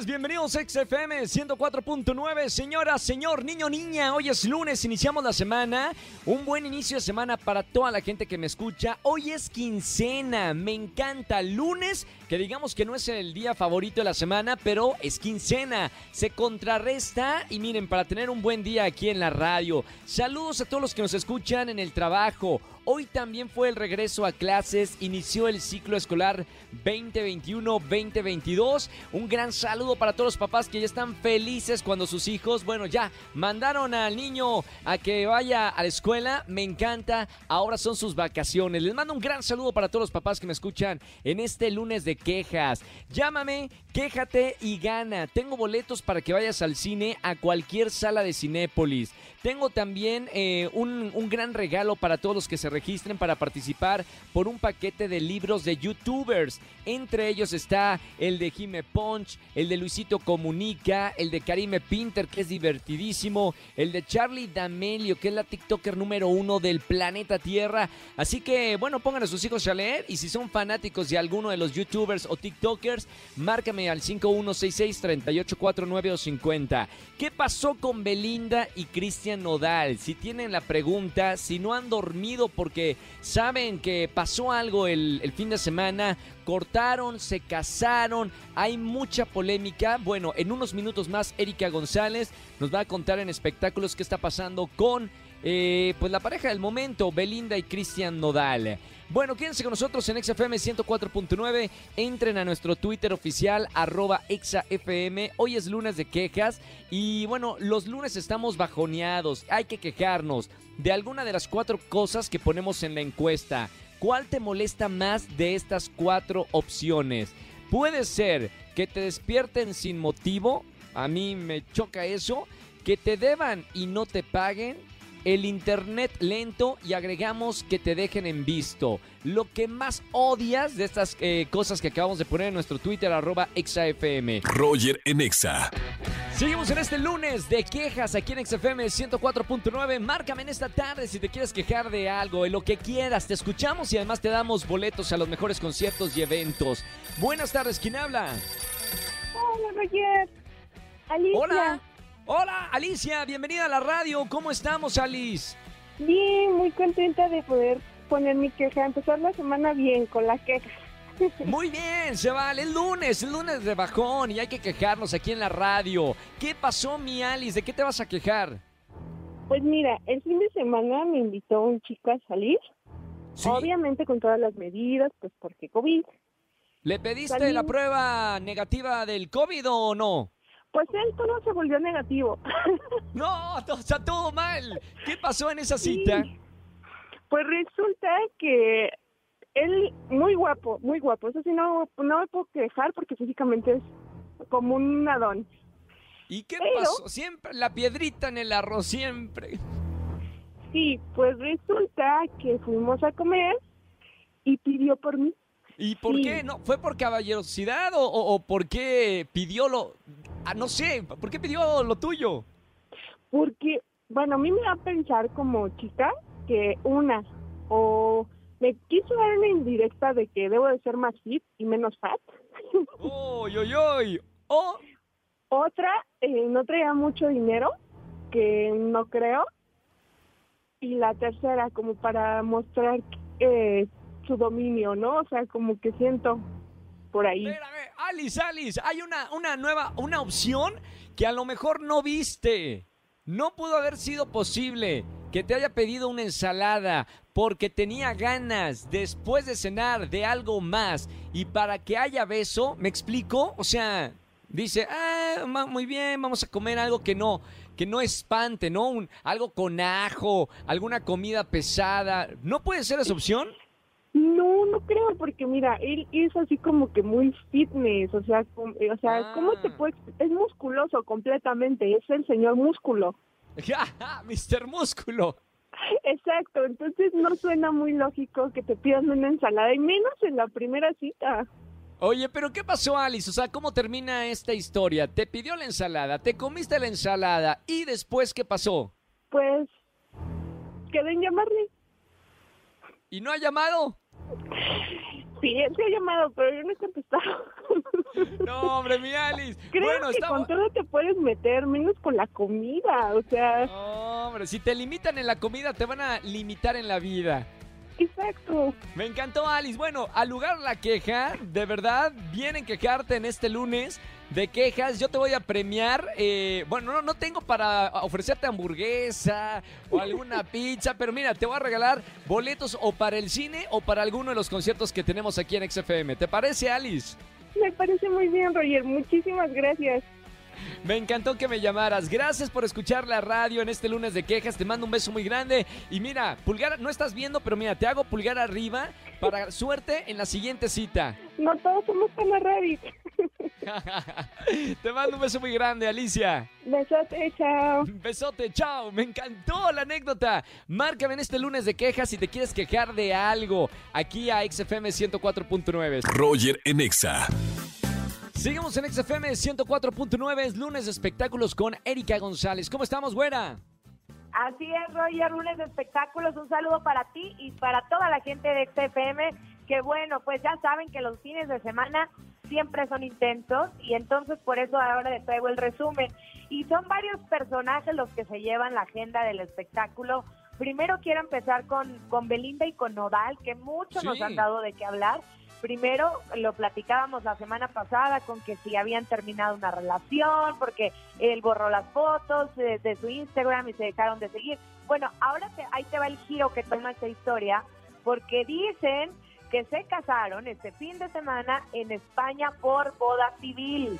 bienvenidos a XFM 104.9. Señora, señor, niño, niña, hoy es lunes, iniciamos la semana. Un buen inicio de semana para toda la gente que me escucha. Hoy es quincena, me encanta. Lunes, que digamos que no es el día favorito de la semana, pero es quincena. Se contrarresta y miren, para tener un buen día aquí en la radio. Saludos a todos los que nos escuchan en el trabajo. Hoy también fue el regreso a clases, inició el ciclo escolar 2021-2022. Un gran saludo para todos los papás que ya están felices cuando sus hijos, bueno, ya mandaron al niño a que vaya a la escuela. Me encanta, ahora son sus vacaciones. Les mando un gran saludo para todos los papás que me escuchan en este lunes de quejas. Llámame, quéjate y gana. Tengo boletos para que vayas al cine a cualquier sala de Cinépolis. Tengo también eh, un, un gran regalo para todos los que se registren para participar por un paquete de libros de youtubers. Entre ellos está el de Jime Punch, el de Luisito Comunica, el de Karime Pinter, que es divertidísimo, el de Charlie D'Amelio, que es la TikToker número uno del planeta Tierra. Así que, bueno, pongan a sus hijos a leer y si son fanáticos de alguno de los youtubers o TikTokers, márcame al 5166-3849 o 50. ¿Qué pasó con Belinda y Cristian Nodal? Si tienen la pregunta, si no han dormido porque saben que pasó algo el, el fin de semana, cortaron, se casaron, hay mucha polémica. Bueno, en unos minutos más, Erika González nos va a contar en espectáculos qué está pasando con eh, pues la pareja del momento, Belinda y Cristian Nodal. Bueno, quédense con nosotros en XFM 104.9. Entren a nuestro Twitter oficial, arroba ExaFM. Hoy es lunes de quejas. Y bueno, los lunes estamos bajoneados. Hay que quejarnos de alguna de las cuatro cosas que ponemos en la encuesta. ¿Cuál te molesta más de estas cuatro opciones? Puede ser que te despierten sin motivo. A mí me choca eso. Que te deban y no te paguen el internet lento y agregamos que te dejen en visto. Lo que más odias de estas eh, cosas que acabamos de poner en nuestro Twitter, arroba ExaFM. Roger en Exa. Seguimos en este lunes de quejas aquí en XFM 104.9. Márcame en esta tarde si te quieres quejar de algo, de lo que quieras. Te escuchamos y además te damos boletos a los mejores conciertos y eventos. Buenas tardes, ¿quién habla? Hola, Roger. Alicia. Hola. Hola, Alicia, bienvenida a la radio. ¿Cómo estamos, Alice? Bien, muy contenta de poder poner mi queja, empezar la semana bien con la queja. Muy bien, se vale. El lunes, el lunes de bajón y hay que quejarnos aquí en la radio. ¿Qué pasó, mi Alice? ¿De qué te vas a quejar? Pues mira, el fin de semana me invitó un chico a salir, Sí. obviamente con todas las medidas, pues porque COVID. ¿Le pediste Salí. la prueba negativa del COVID o no? Pues él todo se volvió negativo. No, to- está todo mal. ¿Qué pasó en esa cita? Sí. Pues resulta que él, muy guapo, muy guapo. Eso sí, no, no me puedo quejar porque físicamente es como un nadón. ¿Y qué Pero- pasó? Siempre la piedrita en el arroz, siempre. Sí, pues resulta que fuimos a comer y pidió por mí. ¿Y por Sí. qué? ¿No? ¿Fue por caballerosidad o, o, o por qué pidió lo... Ah, no sé, ¿por qué pidió lo tuyo? Porque, bueno, a mí me da a pensar como chica que una, o me quiso dar una indirecta de que debo de ser más fit y menos fat. ¡Uy, uy, uy! O Otra, eh, no traía mucho dinero, que no creo. Y la tercera, como para mostrar eh, su dominio, ¿no? O sea, como que siento por ahí. Espérame, Alice, Alice, hay una, una nueva, una opción que a lo mejor no viste. No pudo haber sido posible que te haya pedido una ensalada porque tenía ganas después de cenar de algo más y para que haya beso, ¿me explico? O sea, dice, ah, muy bien, vamos a comer algo que no, que no espante, ¿no? Un, algo con ajo, alguna comida pesada. ¿No puede ser esa opción? No, no creo, porque mira, él es así como que muy fitness, o sea, com- eh, o sea, ¿cómo te Ah. puedes? Es musculoso completamente, es el señor músculo. Mister Músculo. Exacto, entonces no suena muy lógico que te pidan una ensalada, y menos en la primera cita. Oye, pero ¿qué pasó, Alice? O sea, ¿cómo termina esta historia? Te pidió la ensalada, te comiste la ensalada y después, ¿qué pasó? Pues quedé en llamarle. ¿Y no ha llamado? Sí, él se ha llamado, pero yo no he contestado. No, hombre, mi Alice. Creo bueno, que estamos... con todo te puedes meter, menos con la comida, o sea, No, hombre, si te limitan en la comida, te van a limitar en la vida. exacto. Me encantó, Alice. Bueno, al lugar la queja, de verdad, vienen quejarte en este lunes de quejas. Yo te voy a premiar. eh, bueno, no, no tengo para ofrecerte hamburguesa o alguna pizza, pero mira, te voy a regalar boletos o para el cine o para alguno de los conciertos que tenemos aquí en XFM. ¿Te parece, Alice? Me parece muy bien, Roger. Muchísimas gracias. Me encantó que me llamaras. Gracias por escuchar la radio en este lunes de quejas. Te mando un beso muy grande. Y mira, pulgar, no estás viendo, pero mira, te hago pulgar arriba para suerte en la siguiente cita. No todos somos tan. Te mando un beso muy grande, Alicia. Besote, chao. Besote, chao. Me encantó la anécdota. Márcame en este lunes de quejas si te quieres quejar de algo. Aquí a XFM 104.9. Roger en Exa. Seguimos en XFM 104.9. Es lunes de espectáculos con Erika González. ¿Cómo estamos, güera? Así es, Roger, lunes de espectáculos. Un saludo para ti y para toda la gente de XFM. Que bueno, pues ya saben que los fines de semana siempre son intensos y entonces por eso ahora les traigo el resumen. Y son varios personajes los que se llevan la agenda del espectáculo. Primero quiero empezar con, con Belinda y con Nodal, que muchos nos han dado de qué hablar. Primero lo platicábamos la semana pasada con que si habían terminado una relación, porque él borró las fotos de, de su Instagram y se dejaron de seguir. Bueno, ahora te- ahí te va el giro que toma esta historia, porque dicen que se casaron este fin de semana en España por boda civil.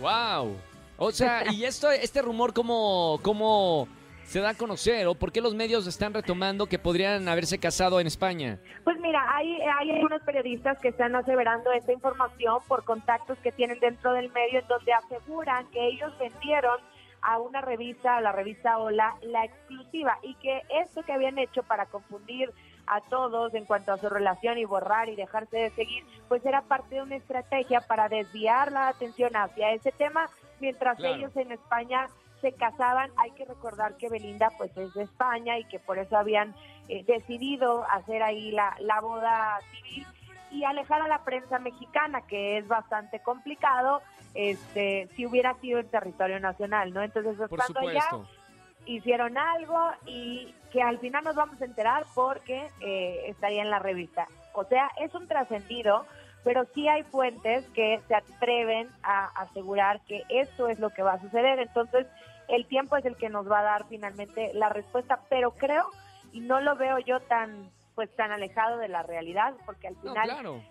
¡Wow! O sea, ¿y esto, este rumor cómo, cómo se da a conocer? ¿O por qué los medios están retomando que podrían haberse casado en España? Pues mira, hay, hay algunos periodistas que están aseverando esta información por contactos que tienen dentro del medio en donde aseguran que ellos vendieron a una revista, a la revista Hola, la exclusiva y que esto que habían hecho para confundir a todos en cuanto a su relación y borrar y dejarse de seguir, pues era parte de una estrategia para desviar la atención hacia ese tema, mientras Claro. ellos en España se casaban. Hay que recordar que Belinda pues es de España y que por eso habían eh, decidido hacer ahí la, la boda civil y alejar a la prensa mexicana, que es bastante complicado, este, si hubiera sido en territorio nacional, ¿no? Entonces, Por allá, supuesto. Hicieron algo y que al final nos vamos a enterar porque eh, estaría en la revista. O sea, es un trascendido, pero sí hay fuentes que se atreven a asegurar que esto es lo que va a suceder. Entonces, el tiempo es el que nos va a dar finalmente la respuesta, pero creo y no lo veo yo tan pues tan alejado de la realidad, porque al No, final claro.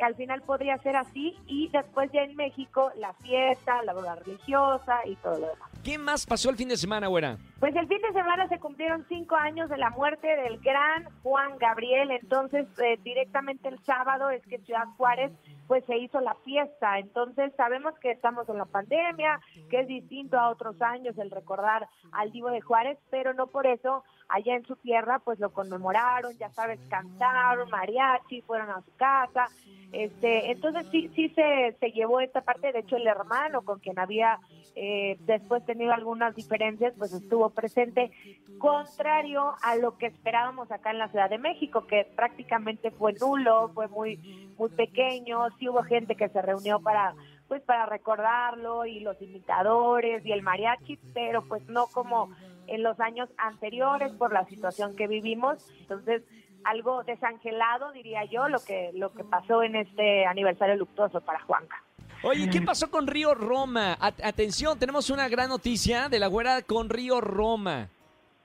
al final podría ser así y después ya en México la fiesta, la boda religiosa y todo lo demás. ¿Qué más pasó el fin de semana, güera? Pues el fin de semana se cumplieron cinco años de la muerte del gran Juan Gabriel, entonces eh, directamente el sábado es que Ciudad Juárez pues se hizo la fiesta, entonces sabemos que estamos en la pandemia, que es distinto a otros años el recordar al Divo de Juárez, pero no por eso allá en su tierra pues lo conmemoraron, ya sabes, cantaron, mariachi, fueron a su casa, este, entonces sí, sí se, se llevó esta parte, de hecho el hermano con quien había eh, después tenido algunas diferencias, pues estuvo presente, contrario a lo que esperábamos acá en la Ciudad de México, que prácticamente fue nulo, fue muy, muy pequeño, sí hubo gente que se reunió para pues para recordarlo y los imitadores y el mariachi, pero pues no como en los años anteriores por la situación que vivimos, entonces algo desangelado diría yo lo que lo que pasó en este aniversario luctuoso para Juanca. Oye, ¿qué pasó con Río Roma? At- atención, tenemos una gran noticia de la güera con Río Roma.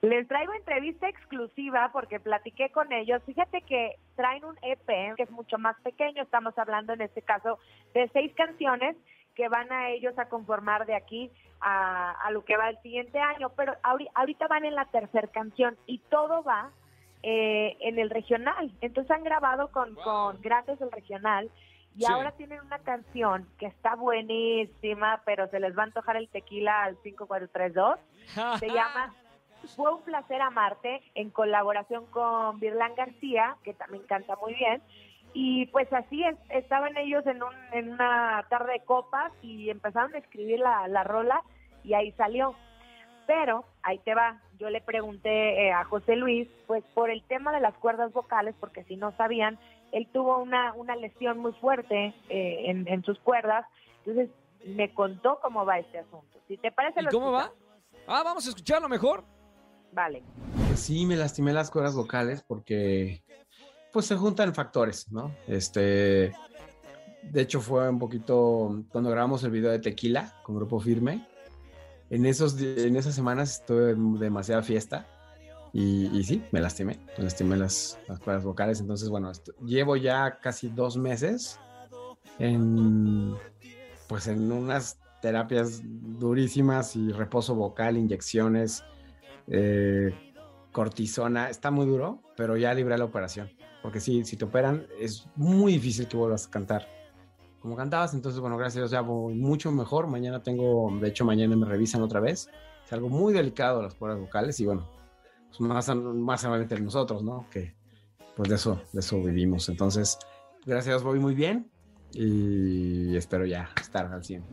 Les traigo entrevista exclusiva porque platiqué con ellos. Fíjate que traen un EP que es mucho más pequeño. Estamos hablando en este caso de seis canciones que van a ellos a conformar de aquí a, a lo que va el siguiente año. Pero ahori- ahorita van en la tercera canción y todo va eh, en el regional. Entonces han grabado con, Wow. con grandes del regional. Y Sí. ahora tienen una canción que está buenísima, pero se les va a antojar el tequila al 5432. Se llama Fue un placer amarte en colaboración con Virlán García, que también canta muy bien. Y pues así es, estaban ellos en, un, en una tarde de copas y empezaron a escribir la, la rola y ahí salió. Pero ahí te va, yo le pregunté eh, a José Luis, pues por el tema de las cuerdas vocales, porque si no sabían, él tuvo una, una lesión muy fuerte eh, en, en sus cuerdas, entonces me contó cómo va este asunto. Si te parece, ¿Y lo cómo va? Ah, vamos a escucharlo mejor. Vale. Sí, me lastimé las cuerdas vocales porque pues se juntan factores, ¿no? Este, de hecho fue un poquito cuando grabamos el video de Tequila con Grupo Firme. En esos en esas semanas estuve demasiada fiesta y, y sí, me lastimé, me lastimé las, las cuerdas vocales. Entonces, bueno, llevo ya casi dos meses en pues en unas terapias durísimas y reposo vocal, inyecciones, eh, cortisona, está muy duro, pero ya libré la operación. Porque sí, si te operan, es muy difícil que vuelvas a cantar como cantabas. Entonces, bueno, gracias a Dios ya voy mucho mejor. Mañana tengo, de hecho, mañana me revisan otra vez. Es algo muy delicado las cuerdas vocales y bueno, pues más, más solamente nosotros, ¿no? Que pues de eso, de eso vivimos. Entonces, gracias a Dios voy muy bien y espero ya estar al 100.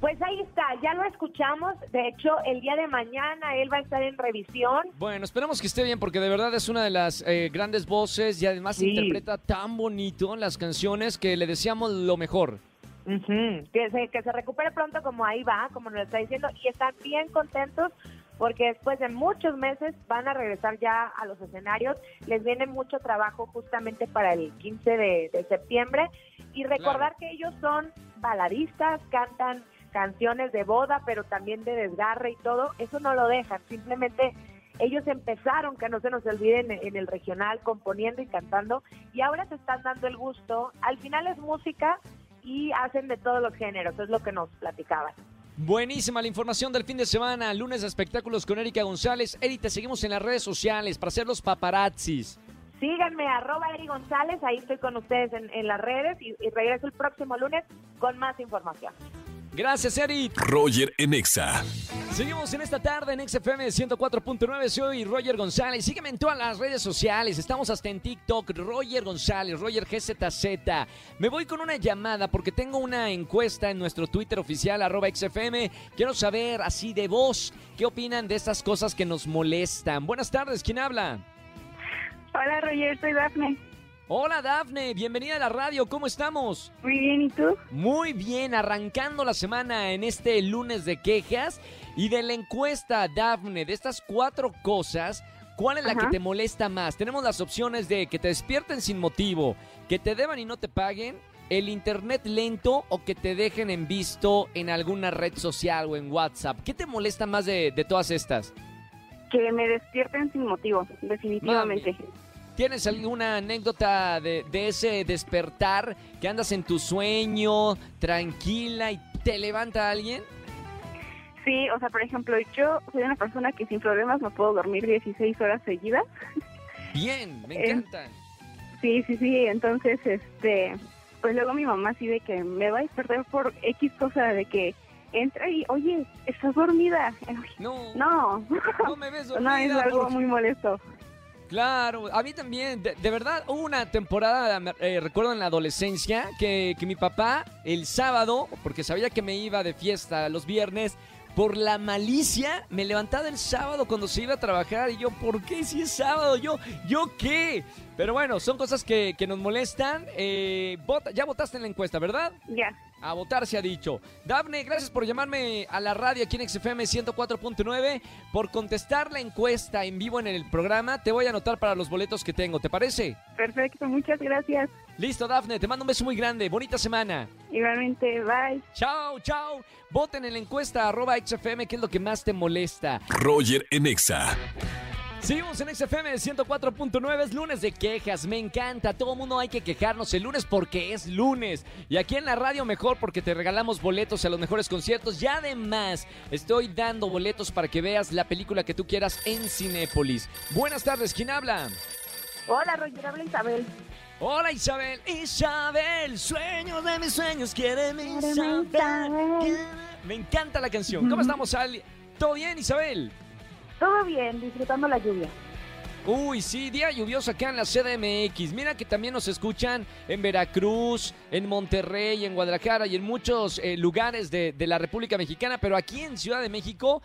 Pues ahí ya lo escuchamos. De hecho, el día de mañana él va a estar en revisión. Bueno, esperamos que esté bien porque de verdad es una de las eh, grandes voces y además Sí. interpreta tan bonito las canciones que le deseamos lo mejor. Que, se, que se recupere pronto como ahí va, como nos está diciendo, y están bien contentos porque después de muchos meses van a regresar ya a los escenarios. Les viene mucho trabajo justamente para el 15 de, de septiembre. Y recordar que ellos son baladistas, cantan canciones de boda, pero también de desgarre y todo. Eso no lo dejan, simplemente ellos empezaron, que no se nos olviden, en el regional, componiendo y cantando, y ahora se están dando el gusto. Al final es música, y hacen de todos los géneros, es lo que nos platicaban. Buenísima la información del fin de semana, lunes de espectáculos con Erika González. Eri, te seguimos en las redes sociales para hacer los paparazzis. Síganme, arroba Eri González, ahí estoy con ustedes en, en las redes y, y regreso el próximo lunes con más información. Gracias, Eri. Roger en Exa. Seguimos en esta tarde en XFM 104.9. Soy Roger González. Sígueme en todas las redes sociales. Estamos hasta en TikTok. Roger González, Roger GZZ. Me voy con una llamada porque tengo una encuesta en nuestro Twitter oficial, arroba XFM. Quiero saber, así de voz, qué opinan de estas cosas que nos molestan. Buenas tardes, ¿quién habla? Hola Roger, soy Dafne. Hola, Dafne. Bienvenida a la radio. ¿Cómo estamos? Muy bien, ¿y tú? Muy bien, arrancando la semana en este lunes de quejas y de la encuesta, Dafne, de estas cuatro cosas, ¿cuál es la Ajá. que te molesta más? Tenemos las opciones de que te despierten sin motivo, que te deban y no te paguen, el internet lento o que te dejen en visto en alguna red social o en WhatsApp. ¿Qué te molesta más de, de todas estas? Que me despierten sin motivo, definitivamente. ¿Tienes alguna anécdota de, de ese despertar que andas en tu sueño, tranquila y te levanta alguien? Sí, o sea, por ejemplo, yo soy una persona que sin problemas me puedo dormir 16 horas seguidas. Bien, me Eh, encanta. Sí, sí, sí, entonces, este, pues luego mi mamá así de que me va a despertar por X cosa de que entra y, oye, estás dormida. No, No, no me ves no, es dormida. algo muy molesto. Claro, a mí también. De, de verdad, hubo una temporada, eh, recuerdo en la adolescencia, que, que mi papá el sábado, porque sabía que me iba de fiesta los viernes, por la malicia, me levantaba el sábado cuando se iba a trabajar y yo, ¿por qué si es sábado? Yo, ¿yo qué? Pero bueno, son cosas que, que nos molestan. Eh, vota- ya votaste en la encuesta, ¿verdad? Ya, A votar se ha dicho. Dafne, gracias por llamarme a la radio aquí en XFM 104.9. Por contestar la encuesta en vivo en el programa, te voy a anotar para los boletos que tengo. ¿Te parece? perfecto, muchas gracias. Listo, Dafne, te mando un beso muy grande. Bonita semana. Igualmente, bye. Chao, chao. Voten en la encuesta arroba XFM, ¿qué es lo que más te molesta? Roger en Exa. Seguimos en XFM 104.9, es lunes de quejas, me encanta, todo mundo hay que quejarnos el lunes porque es lunes. Y aquí en la radio mejor porque te regalamos boletos a los mejores conciertos y además estoy dando boletos para que veas la película que tú quieras en Cinépolis. Buenas tardes, ¿quién habla? Hola, Roger, habla Isabel. Hola Isabel, Isabel, sueños de mis sueños, quiere mi Isabel. Me encanta la canción. ¿Cómo estamos, Ali? ¿Todo bien, Isabel? Todo bien, disfrutando la lluvia. Uy, sí, día lluvioso acá en la CDMX. Mira que también nos escuchan en Veracruz, en Monterrey, en Guadalajara y en muchos eh, lugares de, de la República Mexicana, pero aquí en Ciudad de México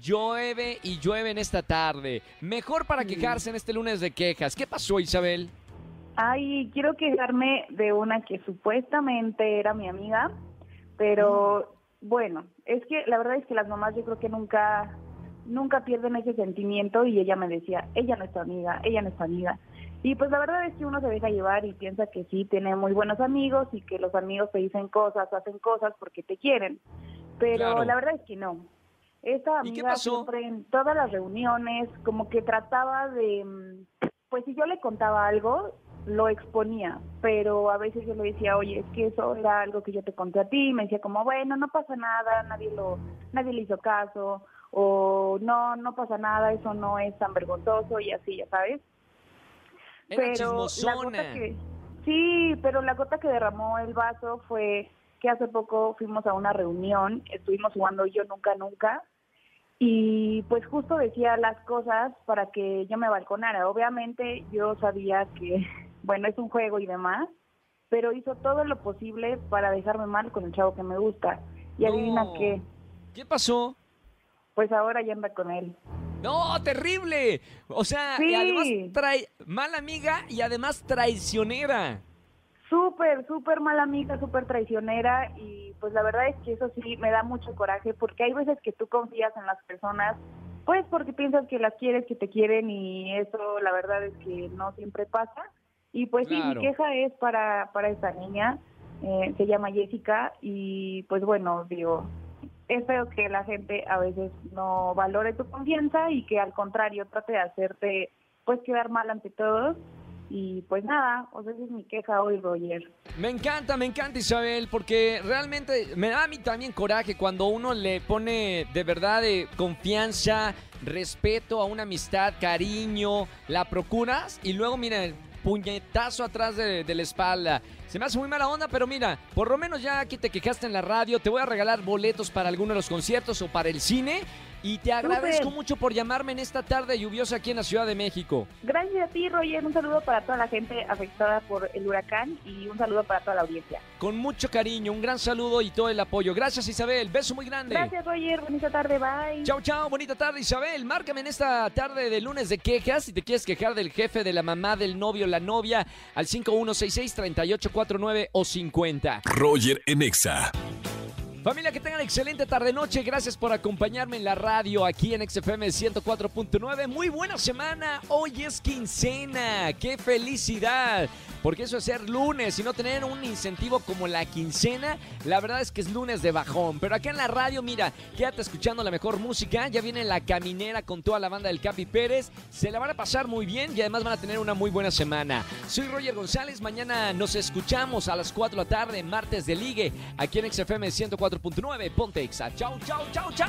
llueve y llueve en esta tarde. Mejor para quejarse en este lunes de quejas. ¿Qué pasó, Isabel? Ay, quiero quejarme de una que supuestamente era mi amiga, pero bueno, es que la verdad es que las mamás yo creo que nunca nunca pierden ese sentimiento y ella me decía, ella no es tu amiga, ella no es tu amiga. Y pues la verdad es que uno se deja llevar y piensa que sí, tiene muy buenos amigos y que los amigos te dicen cosas, hacen cosas porque te quieren. Pero Claro. la verdad es que no. Esta ¿Y qué amiga siempre en todas las reuniones como que trataba de, mm, pues si yo le contaba algo, lo exponía, pero a veces yo le decía, oye, es que eso era algo que yo te conté a ti, y me decía como, bueno, no pasa nada, nadie lo, nadie le hizo caso, o no, no pasa nada, eso no es tan vergonzoso y así, ya sabes. Era pero la gota que, sí, pero la gota que derramó el vaso fue que hace poco fuimos a una reunión, estuvimos jugando yo nunca nunca y pues justo decía las cosas para que yo me balconara. Obviamente yo sabía que, bueno, es un juego y demás, pero hizo todo lo posible para dejarme mal con el chavo que me gusta. Y adivina qué, ¿Qué pasó? Pues ahora ya anda con él. No, terrible. O sea, y Sí. además trae mala amiga y además traicionera. Súper, súper mala amiga, súper traicionera y pues la verdad es que eso sí me da mucho coraje porque hay veces que tú confías en las personas pues porque piensas que las quieres, que te quieren y eso la verdad es que no siempre pasa. Y pues sí, mi queja es para, para esta niña, eh, se llama Jessica y pues bueno, digo, es feo que la gente a veces no valore tu confianza y que al contrario trate de hacerte pues quedar mal ante todos. Y pues nada, o sea, esa es mi queja hoy, Roger. Me encanta, me encanta Isabel, porque realmente me da a mí también coraje cuando uno le pone de verdad de confianza, respeto a una amistad, cariño, la procuras y luego mira el puñetazo atrás de, la espalda. Se me hace muy mala onda, pero mira, por lo menos ya aquí te quejaste en la radio, te voy a regalar boletos para alguno de los conciertos o para el cine y te agradezco mucho por llamarme en esta tarde lluviosa aquí en la Ciudad de México. Gracias a ti, Roger. Un saludo para toda la gente afectada por el huracán y un saludo para toda la audiencia. Con mucho cariño, un gran saludo y todo el apoyo. Gracias Isabel, beso muy grande. Gracias, Roger. Bonita tarde. Bye. Chao, chao, bonita tarde Isabel. Márcame en esta tarde de lunes de quejas si te quieres quejar del jefe, de la mamá, del novio, la novia, al 5166-3849 o 50. Roger en Exa. Familia, que tengan excelente tarde-noche. Gracias por acompañarme en la radio aquí en XFM 104.9. Muy buena semana. Hoy es quincena. ¡Qué felicidad! Porque eso es ser lunes y no tener un incentivo como la quincena, la verdad es que es lunes de bajón. Pero acá en la radio, mira, quédate escuchando la mejor música. Ya viene la caminera con toda la banda del Capi Pérez. Se la van a pasar muy bien y además van a tener una muy buena semana. Soy Roger González. Mañana nos escuchamos a las 4 de la tarde, martes de ligue, aquí en XFM 104.9. Ponte Exa. Chau, chau, chau, chau.